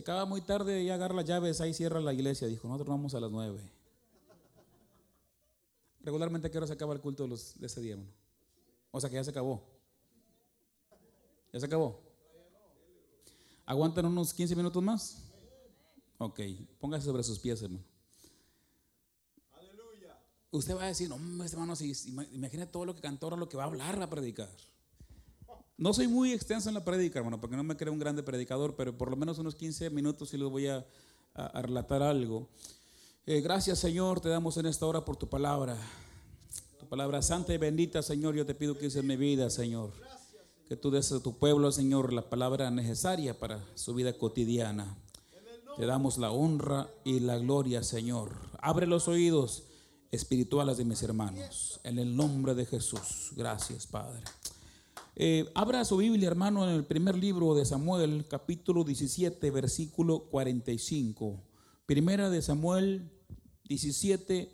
acaba muy tarde y agarra las llaves, ahí cierra la iglesia. Dijo, nosotros vamos a las nueve. Regularmente, ¿qué hora se acaba el culto de, los, ese día? O sea que ya se acabó. ¿Ya se acabó? ¿Aguantan unos 15 minutos más? Ok, póngase sobre sus pies, hermano. Usted va a decir, no, hermano, si, imagina todo lo que cantó ahora, lo que va a hablar, va a predicar. No soy muy extenso en la predica, hermano, porque no me creo un grande predicador, pero por lo menos unos 15 minutos sí les voy a, relatar algo. Eh, gracias, Señor, te damos en esta hora por tu palabra. Tu palabra santa y bendita, Señor, yo te pido que uses mi vida, Señor. Que tú des a tu pueblo, Señor, la palabra necesaria para su vida cotidiana. Te damos la honra y la gloria, Señor. Abre los oídos espirituales de mis hermanos. En el nombre de Jesús. Gracias, Padre. Eh, abra su Biblia, hermano, en el primer libro de Samuel, capítulo 17, versículo 45. Primera de Samuel 17,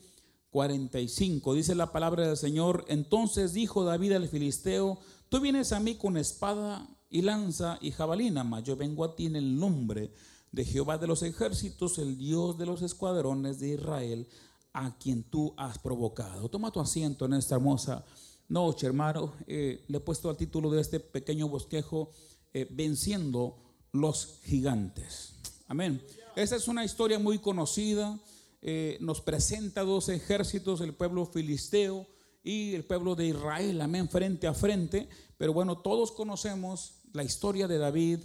45. Dice la palabra del Señor. Entonces dijo David al filisteo: Tú vienes a mí con espada y lanza y jabalina, mas yo vengo a ti en el nombre de Jehová de los ejércitos, el Dios de los escuadrones de Israel, a quien tú has provocado. Toma tu asiento en esta hermosa noche, hermano. Eh, le he puesto al título de este pequeño bosquejo, eh, Venciendo los gigantes. Amén. Esta es una historia muy conocida. Eh, nos presenta dos ejércitos, el pueblo filisteo y el pueblo de Israel, amén, frente a frente. Pero bueno, todos conocemos la historia de David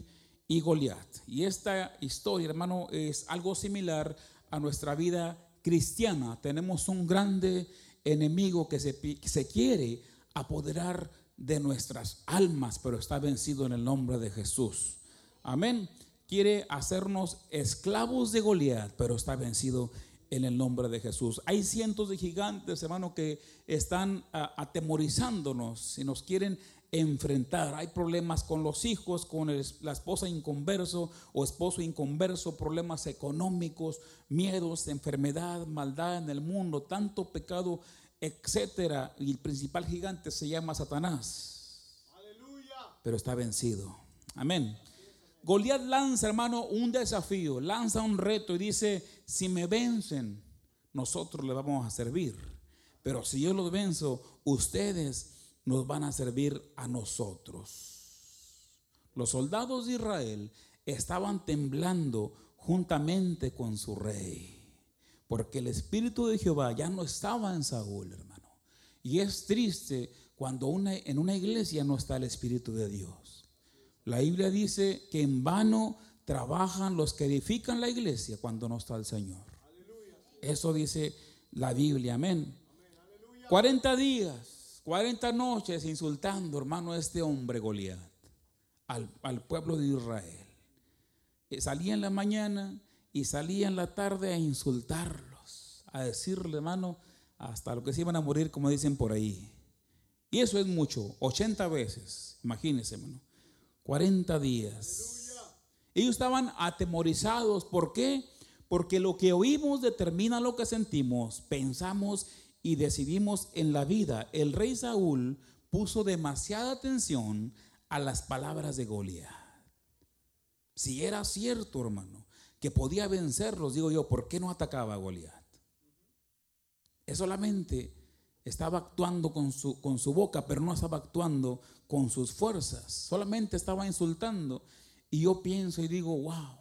y Goliat. Y esta historia, hermano, es algo similar a nuestra vida cristiana. Tenemos un grande enemigo que se, se quiere apoderar de nuestras almas, pero está vencido en el nombre de Jesús. Amén. Quiere hacernos esclavos de Goliat, pero está vencido en el nombre de Jesús. Hay cientos de gigantes, hermano, que están ah, atemorizándonos y nos quieren enfrentar. Hay problemas con los hijos, con la esposa inconverso o esposo inconverso, problemas económicos, miedos, enfermedad, maldad en el mundo, tanto pecado, etcétera. Y el principal gigante se llama Satanás. Aleluya. Pero está vencido. Amén. Goliat lanza, hermano, un desafío, lanza un reto y dice, si me vencen, nosotros le vamos a servir. Pero si yo los venzo, ustedes nos van a servir a nosotros. Los soldados de Israel estaban temblando juntamente con su rey, porque el Espíritu de Jehová ya no estaba en Saúl, hermano. Y es triste cuando una, en una iglesia no está el Espíritu de Dios. La Biblia dice que en vano trabajan los que edifican la iglesia cuando no está el Señor. Eso dice la Biblia, amén. 40 días 40 noches insultando, hermano, a este hombre Goliat, al, pueblo de Israel. Eh, salía en la mañana y salía en la tarde a insultarlos, a decirle, hermano, hasta lo que se iban a morir, como dicen por ahí. Y eso es mucho, 80 veces, imagínense, hermano, 40 días. Ellos estaban atemorizados, ¿por qué? Porque lo que oímos determina lo que sentimos, pensamos y decidimos en la vida. El rey Saúl puso demasiada atención a las palabras de Goliat. Si era cierto, hermano, que podía vencerlos, digo yo, ¿por qué no atacaba a Goliat? Él solamente estaba actuando con su, con su boca, pero no estaba actuando con sus fuerzas. Solamente estaba insultando. Y yo pienso y digo, wow.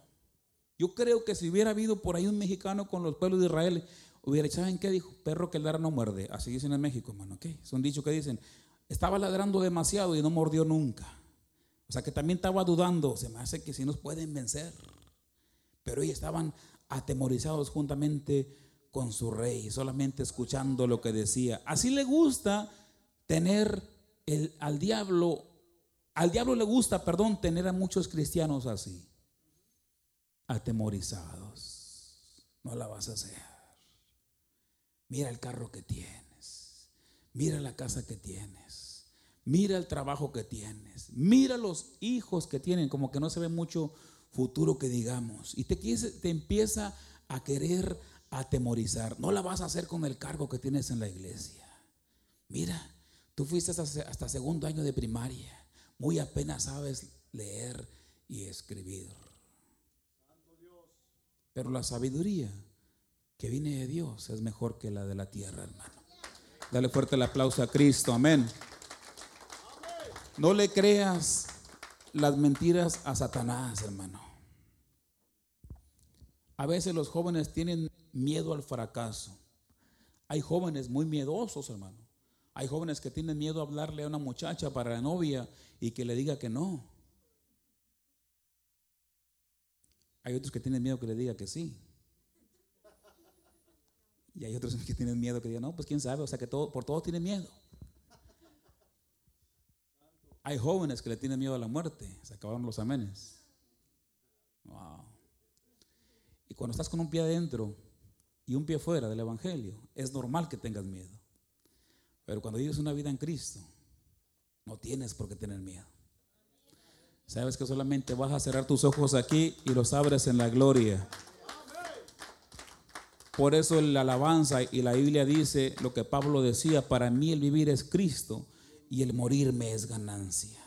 Yo creo que si hubiera habido por ahí un mexicano con los pueblos de Israel, Hubiera, ¿saben qué dijo? Perro que ladra no muerde. Así dicen en México, hermano. ¿qué? Son dichos que dicen, estaba ladrando demasiado y no mordió nunca. O sea que también estaba dudando, se me hace que si nos pueden vencer. Pero ellos estaban atemorizados juntamente con su rey, solamente escuchando lo que decía. Así le gusta tener el, al diablo, al diablo le gusta, perdón, tener a muchos cristianos así, atemorizados. No la vas a hacer. Mira el carro que tienes. Mira la casa que tienes. Mira el trabajo que tienes. Mira los hijos que tienen, como que no se ve mucho futuro que digamos. Y te, te empieza a querer atemorizar. No la vas a hacer con el cargo que tienes en la iglesia. Mira, tú fuiste hasta, hasta segundo año de primaria. Muy apenas sabes leer y escribir. Pero la sabiduría que viene de Dios es mejor que la de la tierra, hermano. Dale fuerte el aplauso a Cristo, amén. No le creas las mentiras a Satanás, hermano. A veces los jóvenes tienen miedo al fracaso. Hay jóvenes muy miedosos, hermano. Hay jóvenes que tienen miedo a hablarle a una muchacha para la novia y que le diga que no. Hay otros que tienen miedo que le diga que sí. Y hay otros que tienen miedo que digan, no, pues quién sabe, o sea que todo, por todo tienen miedo. Hay jóvenes que le tienen miedo a la muerte, se acabaron los amenes. Wow. Y cuando estás con un pie adentro y un pie fuera del Evangelio, es normal que tengas miedo. Pero cuando vives una vida en Cristo, no tienes por qué tener miedo. Sabes que solamente vas a cerrar tus ojos aquí y los abres en la gloria. Por eso la alabanza y la Biblia dice lo que Pablo decía, para mí el vivir es Cristo y el morirme es ganancia.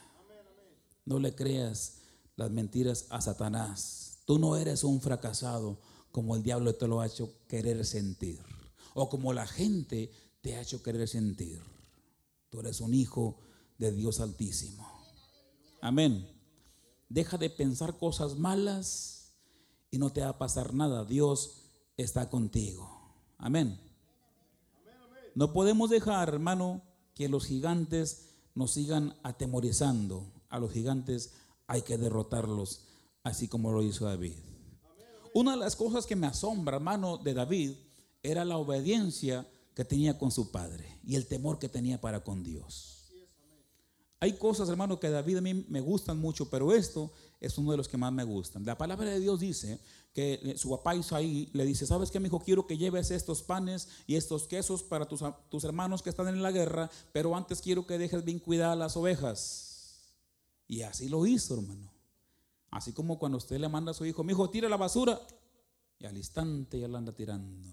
No le creas las mentiras a Satanás. Tú no eres un fracasado como el diablo te lo ha hecho querer sentir o como la gente te ha hecho querer sentir. Tú eres un hijo de Dios altísimo. Amén. Deja de pensar cosas malas y no te va a pasar nada. Dios está contigo. Amén. No podemos dejar, hermano, que los gigantes nos sigan atemorizando. A los gigantes hay que derrotarlos, así como lo hizo David. Una de las cosas que me asombra, hermano, de David era la obediencia que tenía con su padre y el temor que tenía para con Dios. Hay cosas, hermano, que David a mí me gustan mucho, pero esto es uno de los que más me gustan. La palabra de Dios dice que su papá Isaí le dice, ¿sabes qué, mi hijo? Quiero que lleves estos panes y estos quesos para tus, tus hermanos que están en la guerra, pero antes quiero que dejes bien cuidadas las ovejas. Y así lo hizo, hermano. Así como cuando usted le manda a su hijo, mi hijo, tira la basura. Y al instante ya la anda tirando.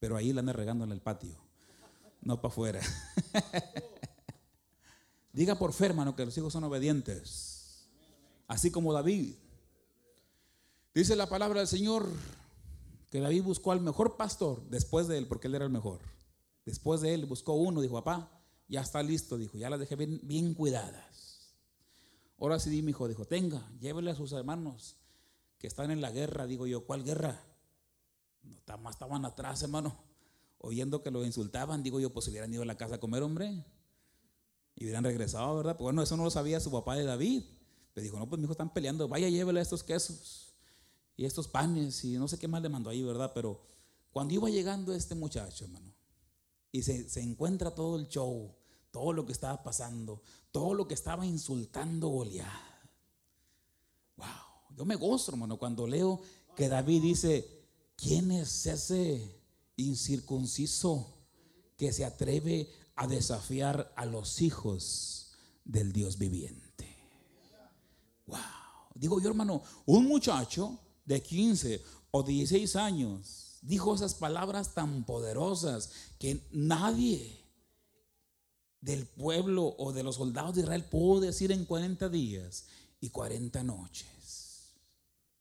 Pero ahí la anda regando en el patio, no para afuera. Diga por fe, hermano, que los hijos son obedientes así como David. Dice la palabra del Señor que David buscó al mejor pastor después de él, porque él era el mejor. Después de él buscó uno, dijo, papá, ya está listo, dijo, ya las dejé bien, cuidadas. Ahora sí, mi hijo, dijo, tenga, llévele a sus hermanos que están en la guerra. Digo yo, ¿cuál guerra? No, estaban atrás, hermano, oyendo que lo insultaban. Digo yo, pues hubieran ido a la casa a comer, hombre, y hubieran regresado, ¿verdad? Pues bueno, eso no lo sabía su papá de David. Le dijo, no, pues mi hijo están peleando, vaya, llévele estos quesos y estos panes y no sé qué más le mandó ahí, ¿verdad? Pero cuando iba llegando este muchacho, hermano, y se, encuentra todo el show, todo lo que estaba pasando, todo lo que estaba insultando Goliat. Wow, yo me gozo, hermano, cuando leo que David dice, ¿quién es ese incircunciso que se atreve a desafiar a los hijos del Dios viviente? Wow. Digo yo, hermano, un muchacho de 15 o 16 años dijo esas palabras tan poderosas que nadie del pueblo o de los soldados de Israel pudo decir en 40 días y 40 noches.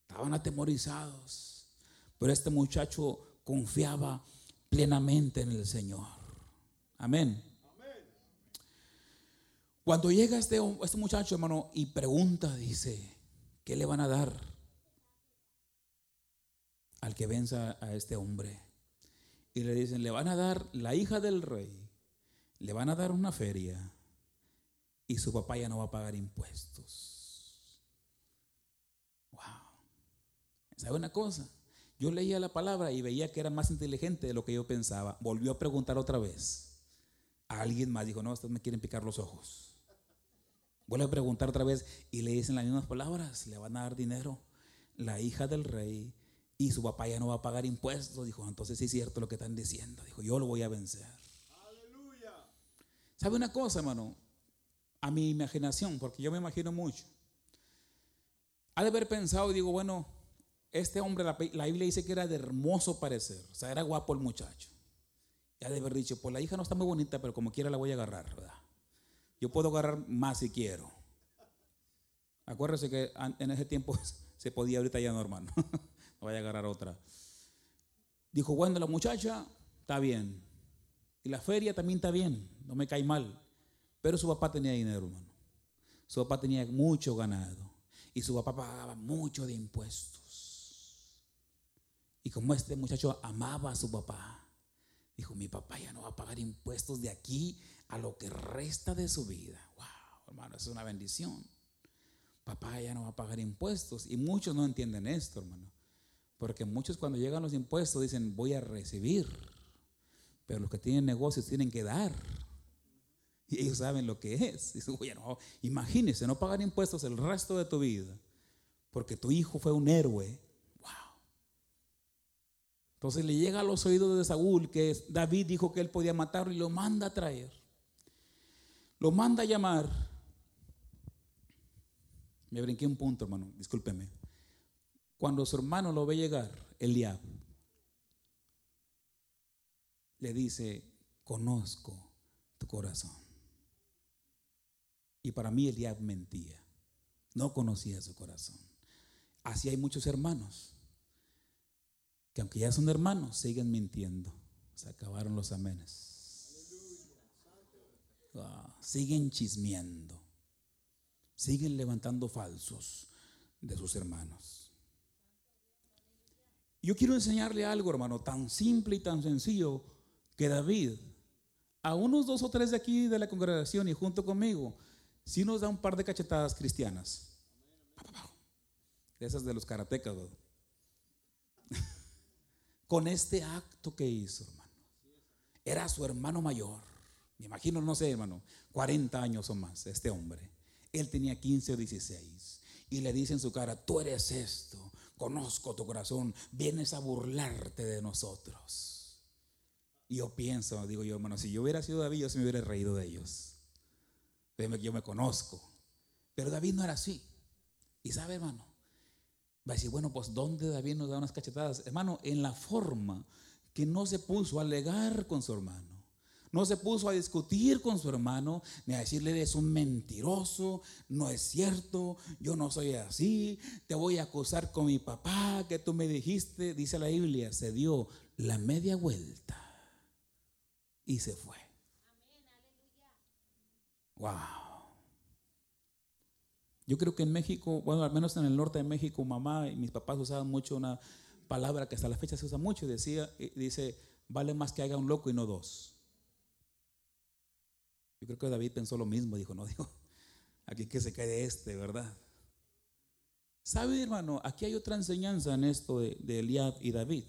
Estaban atemorizados, pero este muchacho confiaba plenamente en el Señor. Amén. Cuando llega este, este muchacho, hermano, y pregunta, dice, ¿qué le van a dar al que venza a este hombre? Y le dicen, le van a dar la hija del rey, le van a dar una feria y su papá ya no va a pagar impuestos. Wow. ¿Sabe una cosa? Yo leía la palabra y veía que era más inteligente de lo que yo pensaba. Volvió a preguntar otra vez. A alguien más dijo, no, estos me quieren picar los ojos. Vuelve a preguntar otra vez y le dicen las mismas palabras, le van a dar dinero. La hija del rey y su papá ya no va a pagar impuestos. Dijo, entonces sí es cierto lo que están diciendo. Dijo, yo lo voy a vencer. Aleluya. ¿Sabe una cosa, hermano? A mi imaginación, porque yo me imagino mucho. Ha de haber pensado y digo, bueno, este hombre, la, la, Biblia dice que era de hermoso parecer, o sea, era guapo el muchacho. Y ha de haber dicho, pues la hija no está muy bonita, pero como quiera la voy a agarrar, ¿verdad? Yo puedo agarrar más si quiero. Acuérdese que en ese tiempo se podía, ahorita ya no, hermano. vaya a agarrar otra. Dijo, bueno, la muchacha está bien. Y la feria también está bien, no me cae mal. Pero su papá tenía dinero, hermano. Su papá tenía mucho ganado. Y su papá pagaba mucho de impuestos. Y como este muchacho amaba a su papá, dijo, mi papá ya no va a pagar impuestos de aquí a lo que resta de su vida. Wow, hermano, es una bendición. Papá ya no va a pagar impuestos. Y muchos no entienden esto, hermano. Porque muchos cuando llegan los impuestos dicen, voy a recibir. Pero los que tienen negocios tienen que dar. Y ellos saben lo que es. bueno, imagínese, no pagar impuestos el resto de tu vida. Porque tu hijo fue un héroe. Wow. Entonces le llega a los oídos de Saúl que David dijo que él podía matarlo y lo manda a traer. Lo manda a llamar. Me brinqué un punto, hermano, discúlpeme. Cuando su hermano lo ve llegar, Eliab, le dice, conozco tu corazón. Y para mí Eliab mentía. No conocía su corazón. Así hay muchos hermanos que aunque ya son hermanos, siguen mintiendo. Se acabaron los amenes. Siguen chismeando. Siguen levantando falsos de sus hermanos. Yo quiero enseñarle algo, hermano, tan simple y tan sencillo que David, a unos dos o tres de aquí de la congregación y junto conmigo, si nos da un par de cachetadas cristianas. esas de los karatecas, Con este acto que hizo, hermano. Era su hermano mayor. Me imagino, no sé, hermano, 40 años o más, este hombre. Él tenía 15 o 16. Y le dice en su cara, tú eres esto, conozco tu corazón, vienes a burlarte de nosotros. Y yo pienso, digo yo, hermano, si yo hubiera sido David, yo se me hubiera reído de ellos yo me conozco. Pero David no era así. Y sabe, hermano, va a decir, bueno, pues ¿dónde David nos da unas cachetadas? Hermano, en la forma que no se puso a alegar con su hermano. No se puso a discutir con su hermano, ni a decirle, eres un mentiroso, no es cierto, yo no soy así, te voy a acusar con mi papá, que tú me dijiste, dice la Biblia, se dio la media vuelta y se fue. Wow. Yo creo que en México, bueno, al menos en el norte de México, mamá y mis papás usaban mucho una palabra que hasta la fecha se usa mucho decía, dice, vale más que haga un loco y no dos. Yo creo que David pensó lo mismo, dijo, no, digo, aquí que se quede este, ¿verdad? ¿Sabe, hermano? Aquí hay otra enseñanza en esto de, de Eliab y David.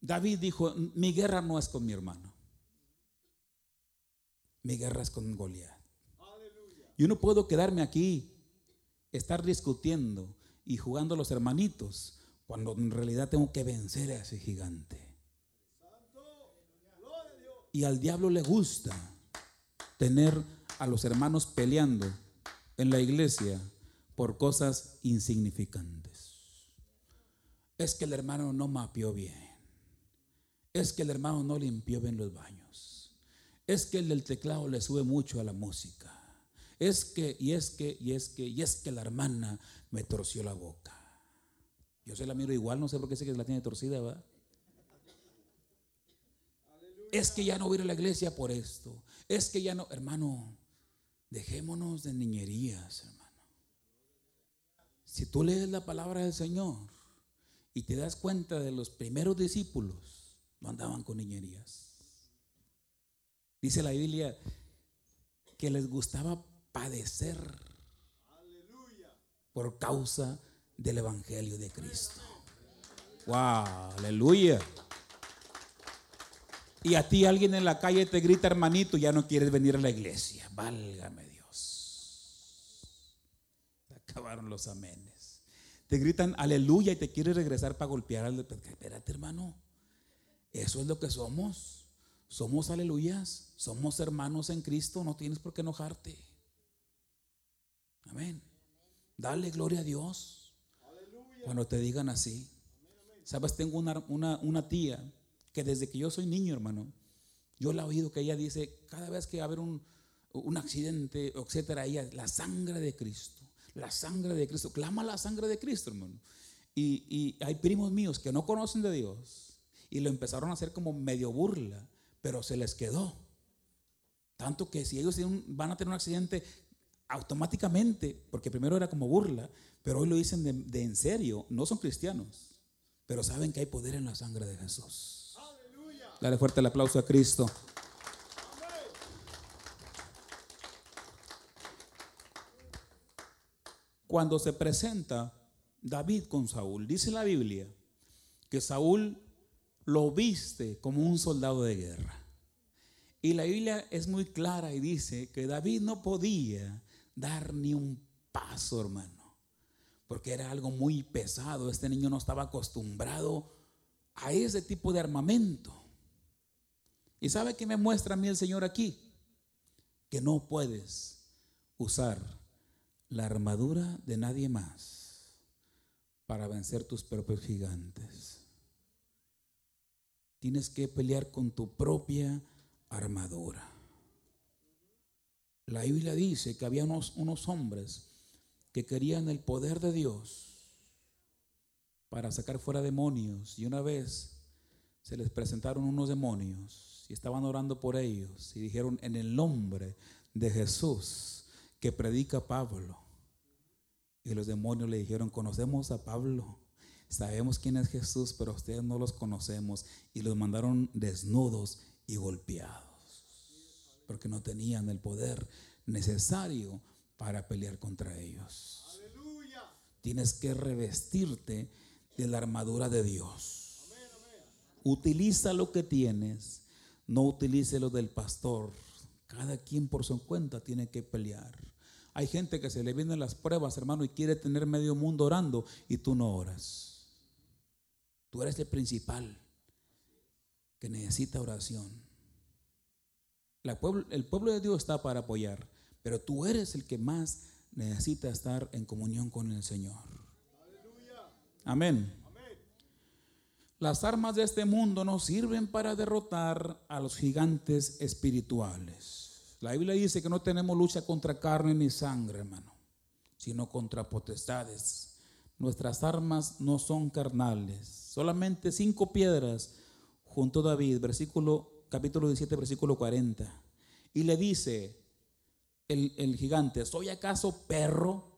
David dijo, mi guerra no es con mi hermano. Mi guerra es con Goliat. Yo no puedo quedarme aquí, estar discutiendo y jugando a los hermanitos, cuando en realidad tengo que vencer a ese gigante. Y al diablo le gusta tener a los hermanos peleando en la iglesia por cosas insignificantes. Es que el hermano no mapeó bien. Es que el hermano no limpió bien los baños es que el del teclado le sube mucho a la música. Es que, y es que, y es que, y es que la hermana me torció la boca. Yo se la miro igual, no sé por qué sé que la tiene torcida, ¿verdad? Es que ya no voy a ir a la iglesia por esto. Es que ya no, hermano, dejémonos de niñerías, hermano. Si tú lees la palabra del Señor y te das cuenta de los primeros discípulos, no andaban con niñerías. Dice la Biblia que les gustaba padecer por causa del Evangelio de Cristo. Wow, aleluya. Y a ti alguien en la calle te grita, hermanito, ya no quieres venir a la iglesia. Válgame Dios. Acabaron los amenes. Te gritan aleluya y te quieres regresar para golpear al... Espérate, hermano. Eso es lo que somos. Somos aleluyas, somos hermanos en Cristo, no tienes por qué enojarte. Amén. Dale gloria a Dios cuando te digan así. Sabes, tengo una, una, tía que desde que yo soy niño, hermano, yo la he oído que ella dice, cada vez que va a haber un, un accidente, etcétera, ella, la sangre de Cristo, La sangre de Cristo. Clama la sangre de Cristo, hermano. Y, y hay primos míos que no conocen de Dios y lo empezaron a hacer como medio burla, pero se les quedó. Tanto que si ellos van a tener un accidente automáticamente, porque primero era como burla, pero hoy lo dicen de, en serio, no son cristianos, pero saben que hay poder en la sangre de Jesús. Dale fuerte el aplauso a Cristo. Cuando se presenta David con Saúl, dice la Biblia que Saúl lo viste como un soldado de guerra. Y la Biblia es muy clara y dice que David no podía dar ni un paso, hermano, porque era algo muy pesado. Este niño no estaba acostumbrado a ese tipo de armamento. ¿Y sabe qué me muestra a mí el Señor aquí? Que no puedes usar la armadura de nadie más para vencer tus propios gigantes. Tienes que pelear con tu propia armadura. La Biblia dice que había unos, unos hombres que querían el poder de Dios para sacar fuera demonios. Y una vez se les presentaron unos demonios estaban orando por ellos y dijeron en el nombre de Jesús que predica Pablo. Y los demonios le dijeron, conocemos a Pablo, sabemos quién es Jesús, pero ustedes no los conocemos. Y los mandaron desnudos y golpeados porque no tenían el poder necesario para pelear contra ellos. Tienes que revestirte de la armadura de Dios. Utiliza lo que tienes, no utilice lo del pastor. Cada quien por su cuenta tiene que pelear. Hay gente que se le vienen las pruebas, hermano, y quiere tener medio mundo orando y tú no oras. Tú eres el principal que necesita oración el pueblo de Dios está para apoyar, pero tú eres el que más necesita estar en comunión con el Señor. Amén. Las armas de este mundo no sirven para derrotar a los gigantes espirituales. La Biblia dice que no tenemos lucha contra carne ni sangre, hermano, sino contra potestades. Nuestras armas no son carnales. Solamente cinco piedras junto a David, versículo capítulo 17, versículo 40. Y le dice el, gigante, ¿soy acaso perro?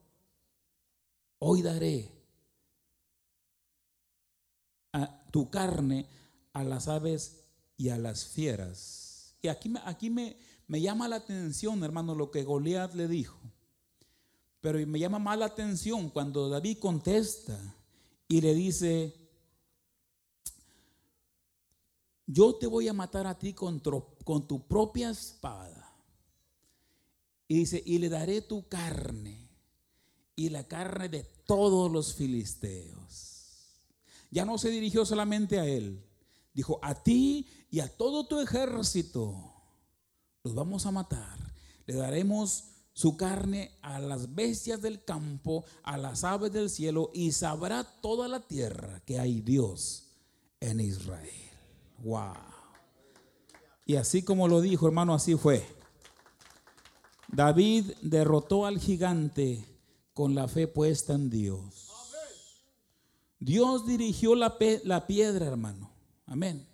Hoy daré tu carne a las aves y a las fieras. Y aquí, aquí me, me llama la atención, hermano, lo que Goliat le dijo. Pero me llama más la atención cuando David contesta y le dice, yo te voy a matar a ti con, con tu propia espada. Y dice, y le daré tu carne y la carne de todos los filisteos. Ya no se dirigió solamente a él. Dijo, a ti y a todo tu ejército los vamos a matar. Le daremos su carne a las bestias del campo, a las aves del cielo, y sabrá toda la tierra que hay Dios en Israel. Wow. Y así como lo dijo, hermano, así fue. David derrotó al gigante con la fe puesta en Dios. Dios dirigió la, la piedra, hermano. Amén.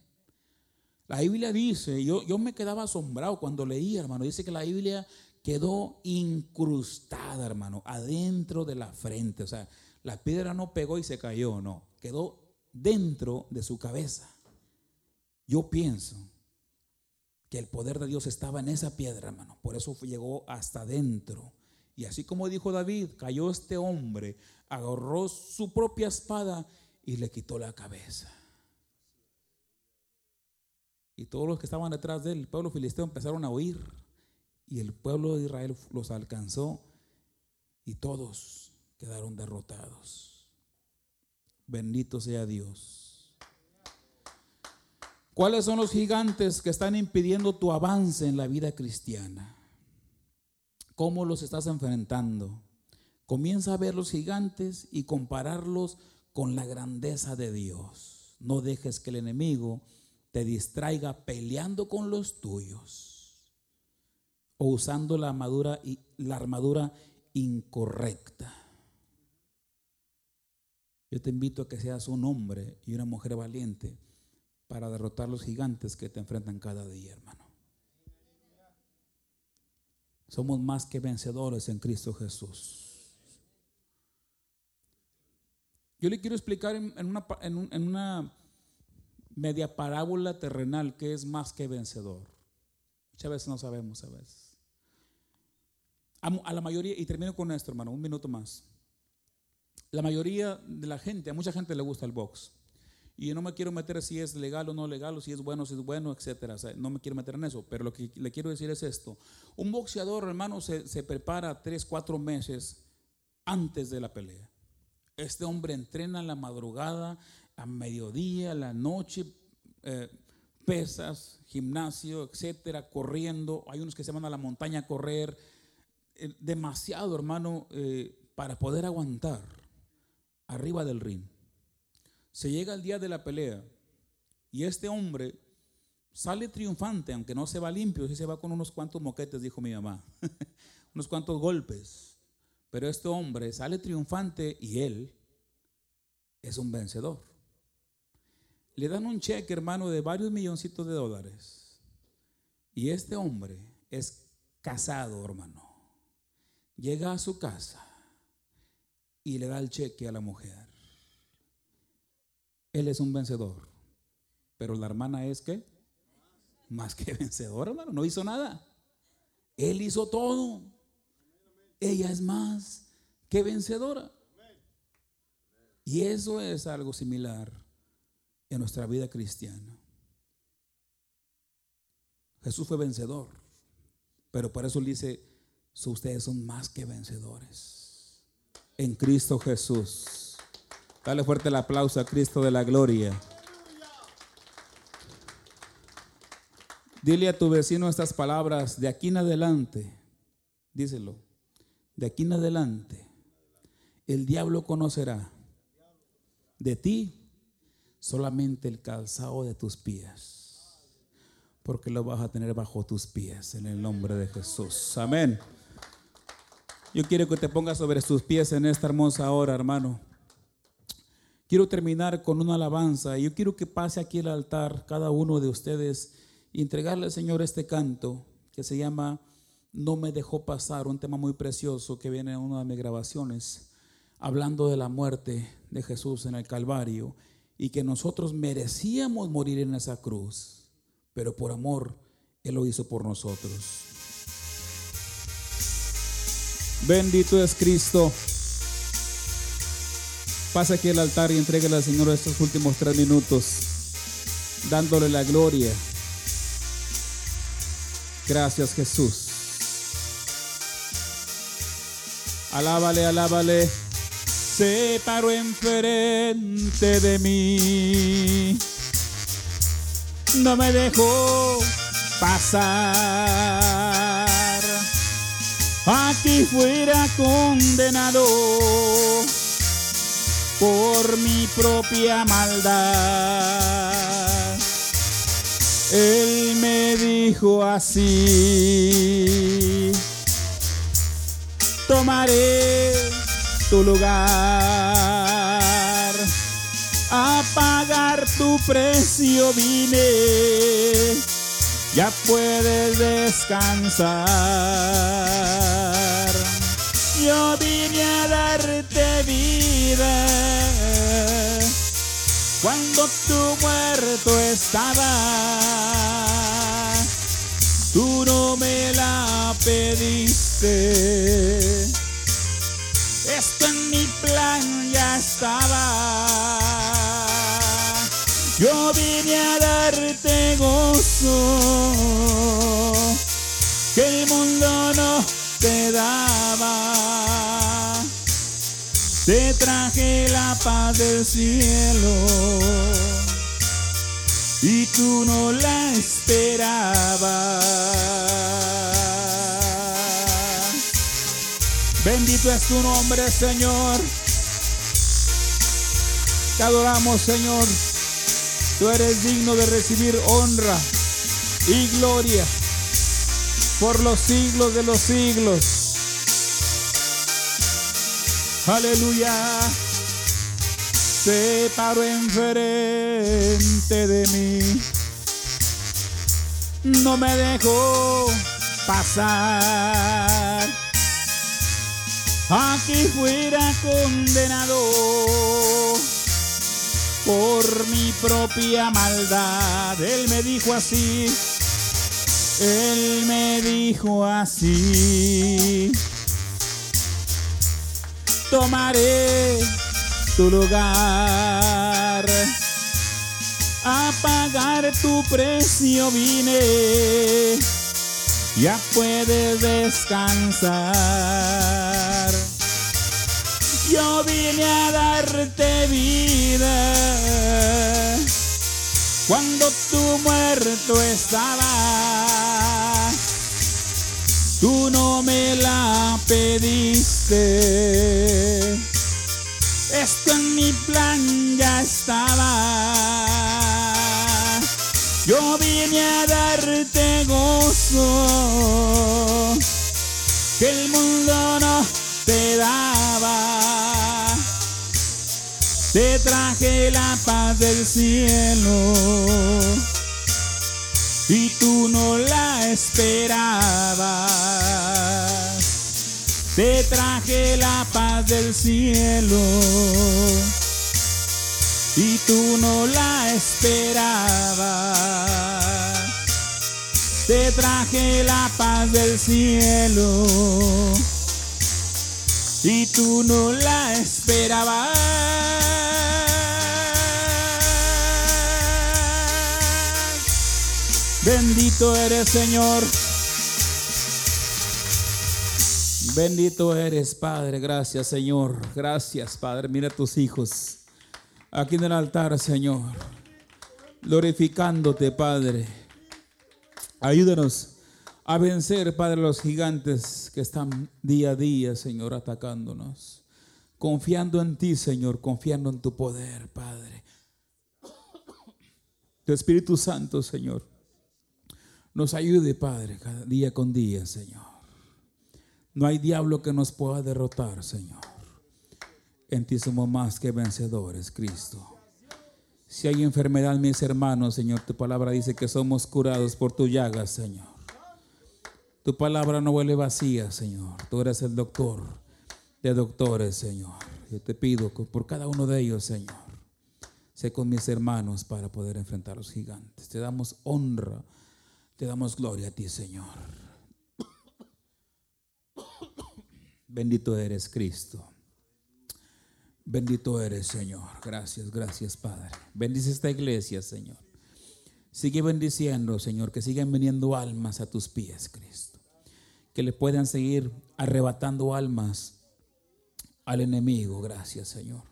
La Biblia dice, yo, yo me quedaba asombrado cuando leía, hermano. Dice que la Biblia quedó incrustada, hermano, adentro de la frente. O sea, la piedra no pegó y se cayó, no. Quedó dentro de su cabeza. Yo pienso que el poder de Dios estaba en esa piedra, hermano. Por eso llegó hasta adentro. Y así como dijo David, cayó este hombre, agarró su propia espada y le quitó la cabeza. Y todos los que estaban detrás del pueblo filisteo empezaron a huir. Y el pueblo de Israel los alcanzó y todos quedaron derrotados. Bendito sea Dios. ¿Cuáles son los gigantes que están impidiendo tu avance en la vida cristiana? ¿Cómo los estás enfrentando? Comienza a ver los gigantes y compararlos con la grandeza de Dios. No dejes que el enemigo te distraiga peleando con los tuyos o usando la armadura, la armadura incorrecta. Yo te invito a que seas un hombre y una mujer valiente para derrotar los gigantes que te enfrentan cada día, hermano. Somos más que vencedores en Cristo Jesús. Yo le quiero explicar en, una, media parábola terrenal que es más que vencedor. Muchas veces no sabemos, a veces. A, la mayoría, y termino con esto, hermano, un minuto más. La mayoría de la gente, a mucha gente le gusta el box. Y yo no me quiero meter si es legal o no legal, o si es bueno o si es bueno, etcétera. no me quiero meter en eso. Pero lo que le quiero decir es esto: un boxeador, hermano, se, se prepara tres, cuatro meses antes de la pelea. Este hombre entrena en la madrugada, a mediodía, a la noche, eh, pesas, gimnasio, etcétera, corriendo. Hay unos que se van a la montaña a correr. Eh, demasiado, hermano, eh, para poder aguantar arriba del ring. Se llega el día de la pelea y este hombre sale triunfante, aunque no se va limpio, sí se va con unos cuantos moquetes, dijo mi mamá, unos cuantos golpes. Pero este hombre sale triunfante y él es un vencedor le dan un cheque, hermano, de varios milloncitos de dólares. Y este hombre es casado, hermano. Llega a su casa y le da el cheque a la mujer. Él es un vencedor. Pero la hermana es que más que vencedora, hermano, no hizo nada. Él hizo todo. Ella es más que vencedora. Y eso es algo similar en nuestra vida cristiana. Jesús fue vencedor, pero por eso le dice, ustedes son más que vencedores en Cristo Jesús. Dale fuerte el aplauso a Cristo de la gloria. Dile a tu vecino estas palabras, de aquí en adelante, díselo, de aquí en adelante, el diablo conocerá de ti solamente el calzado de tus pies, porque lo vas a tener bajo tus pies en el nombre de Jesús. Amén. Yo quiero que te pongas sobre tus pies en esta hermosa hora, hermano. Quiero terminar con una alabanza. Yo quiero que pase aquí el altar cada uno de ustedes y entregarle al Señor este canto que se llama No me dejó pasar, un tema muy precioso que viene en una de mis grabaciones, hablando de la muerte de Jesús en el Calvario y que nosotros merecíamos morir en esa cruz, pero por amor Él lo hizo por nosotros. Bendito es Cristo. Pasa aquí al altar y entregue al Señor estos últimos tres minutos, dándole la gloria. Gracias Jesús. Alábale, alábale se paró enfrente de mí. No me dejó pasar. Aquí fuera condenado por mi propia maldad. Él me dijo así, tomaré tu lugar. A pagar tu precio vine, ya puedes descansar. Yo vine a darte vida cuando tu muerto estaba. Tú no me la pediste esto en mi plan ya estaba. Yo vine a darte gozo Traje la paz del cielo y tú no la esperabas. Bendito es tu nombre, Señor. Te adoramos, Señor. Tú eres digno de recibir honra y gloria por los siglos de los siglos. Aleluya. Se paró enfrente de mí. No me dejó pasar. Aquí fuera condenado por mi propia maldad. Él me dijo así. Él me dijo así tomaré tu lugar. A pagar tu precio vine, ya puedes descansar. Yo vine a darte vida cuando tu muerto estaba tú no me la pediste. Esto en mi plan ya estaba. Yo vine a darte gozo que el mundo no te daba. Te traje la paz del cielo y tú no la esperabas. Te traje la paz del cielo y tú no la esperabas. Te traje la paz del cielo y tú no la esperabas. Bendito eres, Señor. Bendito eres, Padre. Gracias, Señor. Gracias, Padre. Mira a tus hijos aquí en el altar, Señor. Glorificándote, Padre. Ayúdanos a vencer, Padre, los gigantes que están día a día, Señor, atacándonos. Confiando en ti, Señor, confiando en tu poder, Padre. Tu Espíritu Santo, Señor nos ayude, Padre, cada día con día, Señor. No hay diablo que nos pueda derrotar, Señor. En ti somos más que vencedores, Cristo. Si hay enfermedad, mis hermanos, Señor, tu palabra dice que somos curados por tu llaga, Señor. Tu palabra no huele vacía, Señor. Tú eres el doctor de doctores, Señor. Yo te pido por cada uno de ellos, Señor. Sé con mis hermanos para poder enfrentar a los gigantes. Te damos honra te damos gloria a ti, Señor. Bendito eres, Cristo. Bendito eres, Señor. Gracias, gracias, Padre. Bendice esta iglesia, Señor. Sigue bendiciendo, Señor, que sigan viniendo almas a tus pies, Cristo. Que le puedan seguir arrebatando almas al enemigo. Gracias, Señor.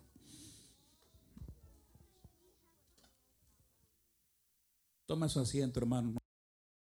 Toma su asiento, hermano.